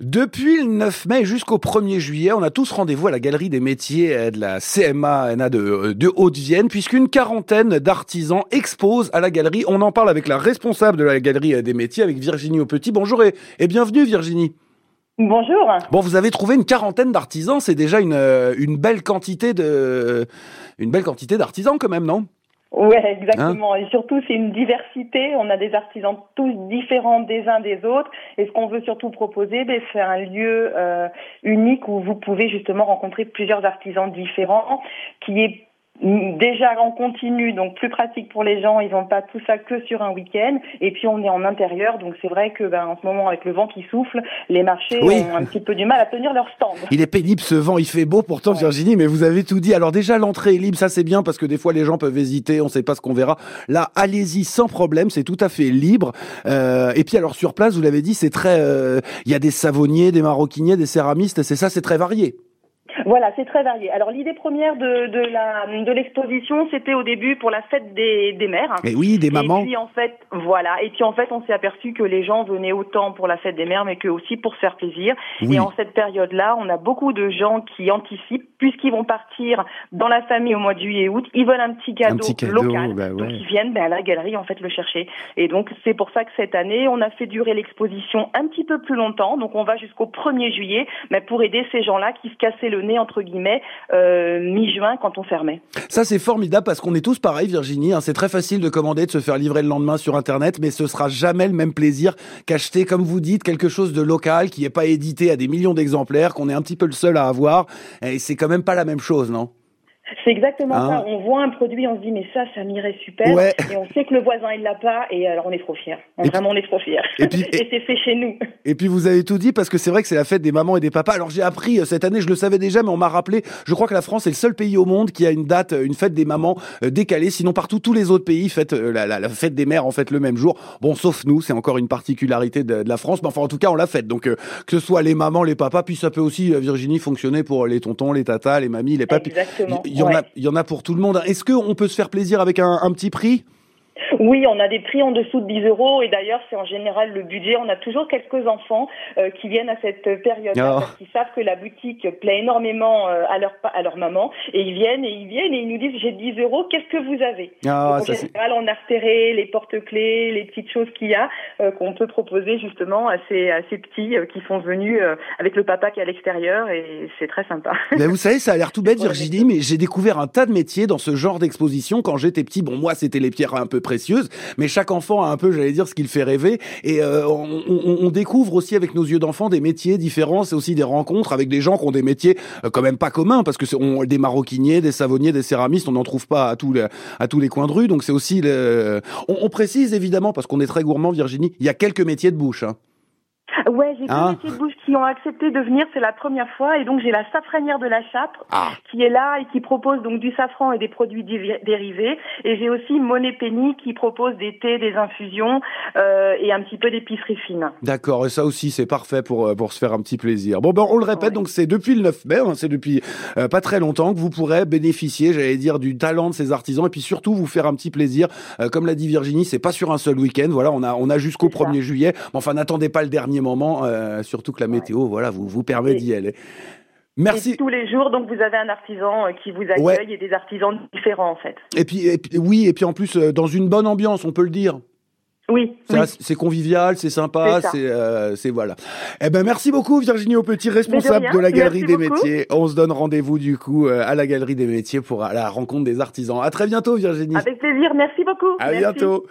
Depuis le 9 mai jusqu'au 1er juillet, on a tous rendez-vous à la Galerie des métiers de la CMA de, de Haute-Vienne, puisqu'une quarantaine d'artisans exposent à la galerie. On en parle avec la responsable de la Galerie des métiers, avec Virginie Aupetit. Bonjour et, et bienvenue Virginie. Bonjour. Bon, vous avez trouvé une quarantaine d'artisans, c'est déjà une, une belle quantité de, une belle quantité d'artisans quand même, non? Oui, exactement. et surtout, c'est une diversité. On a des artisans tous différents des uns des autres. Et ce qu'on veut surtout proposer, ben, c'est un lieu euh, unique où vous pouvez justement rencontrer plusieurs artisans différents, qui est déjà en continu, donc plus pratique pour les gens. Ils n'ont pas tout ça que sur un week-end. Et puis on est en intérieur, donc c'est vrai que ben, en ce moment avec le vent qui souffle, les marchés ont un petit peu du mal à tenir leur stand. Il est pénible ce vent, il fait beau pourtant Virginie, mais vous avez tout dit. Alors déjà l'entrée est libre, ça c'est bien parce que des fois les gens peuvent hésiter, on ne sait pas ce qu'on verra. Là, allez-y sans problème, c'est tout à fait libre. Euh, et puis alors sur place, vous l'avez dit, c'est très, euh, il y a des savonniers, des maroquiniers, des céramistes, c'est ça, c'est très varié. Voilà, c'est très varié. Alors l'idée première de, de la de l'exposition, c'était au début pour la fête des, des mères. Et oui, des mamans. Et puis en fait, voilà. Et puis en fait, on s'est aperçu que les gens venaient autant pour la fête des mères, mais que aussi pour se faire plaisir. Et en cette période-là, on a beaucoup de gens qui anticipent, puisqu'ils vont partir dans la famille au mois de juillet et août, ils veulent un petit cadeau, local, bah donc ils viennent ben, à la galerie en fait le chercher. Et donc c'est pour ça que cette année, on a fait durer l'exposition un petit peu plus longtemps. Donc on va jusqu'au 1er juillet, mais pour aider ces gens-là qui se cassaient le nez entre guillemets euh, mi-juin quand on fermait. Ça c'est formidable parce qu'on est tous pareils Virginie, hein. c'est très facile de commander, de se faire livrer le lendemain sur internet, mais ce sera jamais le même plaisir qu'acheter comme vous dites quelque chose de local qui n'est pas édité à des millions d'exemplaires, qu'on est un petit peu le seul à avoir et c'est quand même pas la même chose, non? C'est exactement ça. Hein on voit un produit, on se dit mais ça, ça m'irait super. Et on sait que le voisin il l'a pas, et alors on est trop fiers. Vraiment, on est trop fiers. Et, puis, et, c'est fait chez nous. Et puis vous avez tout dit parce que c'est vrai que c'est la fête des mamans et des papas. Alors j'ai appris euh, cette année, je le savais déjà, mais on m'a rappelé. Je crois que la France est le seul pays au monde qui a une date, euh, une fête des mamans euh, décalée. Sinon partout, tous les autres pays fêtent la, la, fête des mères en fait le même jour. Bon, sauf nous, c'est encore une particularité de, de, la France, mais enfin en tout cas on la fête. Donc que ce soit les mamans, les papas, puis ça peut aussi Virginie fonctionner pour les tontons, les tatas, les mamies, les papis. Exactement. Y, en a, il y en a pour tout le monde. Est-ce qu'on peut se faire plaisir avec un, un petit prix? Oui, on a des prix en dessous de 10 euros et d'ailleurs c'est en général le budget. On a toujours quelques enfants euh, qui viennent à cette période oh. parce qu'ils savent que la boutique plaît énormément euh, à leur à leur maman et ils viennent et ils viennent et ils nous disent j'ai 10 euros, qu'est-ce que vous avez? Oh, En général, on a repéré les porte-clés, les petites choses qu'il y a euh, qu'on peut proposer justement à ces à ces petits qui sont venus avec le papa qui est à l'extérieur et c'est très sympa. Mais vous savez, ça a l'air tout bête Virginie, mais j'ai découvert un tas de métiers dans ce genre d'exposition quand j'étais petit. Bon, moi c'était les pierres un peu précieuse, mais chaque enfant a un peu, j'allais dire, ce qu'il fait rêver. Et euh, on, on, découvre aussi avec nos yeux d'enfant des métiers différents. C'est aussi des rencontres avec des gens qui ont des métiers euh, quand même pas communs, parce que on, des maroquiniers, des savonniers, des céramistes, on n'en trouve pas à tous les, à tous les coins de rue. Donc c'est aussi, le... on, on, précise évidemment, parce qu'on est très gourmand, Virginie, il y a quelques métiers de bouche. Hein. Ouais, j'ai ah. deux métiers de bouche qui ont accepté de venir, c'est la première fois, et donc j'ai la safranière de la Chapre ah. qui est là et qui propose donc du safran et des produits dérivés, et j'ai aussi Monet Penny qui propose des thés, des infusions euh, et un petit peu d'épicerie fine. D'accord, et ça aussi c'est parfait pour euh, pour se faire un petit plaisir. Bon ben on le répète, donc c'est depuis le 9 mai, hein, c'est depuis euh, pas très longtemps que vous pourrez bénéficier, j'allais dire, du talent de ces artisans et puis surtout vous faire un petit plaisir. Euh, comme l'a dit Virginie, c'est pas sur un seul week-end, voilà, on a on a jusqu'au 1er juillet. Enfin n'attendez pas le dernier moment. Surtout que la météo, voilà, vous vous permet d'y aller. Merci. Et tous les jours, donc vous avez un artisan euh, qui vous accueille et des artisans différents en fait. Et puis, oui, et puis en plus euh, dans une bonne ambiance, on peut le dire. Oui. C'est convivial, c'est sympa, c'est voilà. Eh ben merci beaucoup Virginie Aupetit, responsable de, la Galerie des Métiers. On se donne rendez-vous du coup à la Galerie des Métiers pour la rencontre des artisans. À très bientôt Virginie. Avec plaisir, merci beaucoup. À bientôt.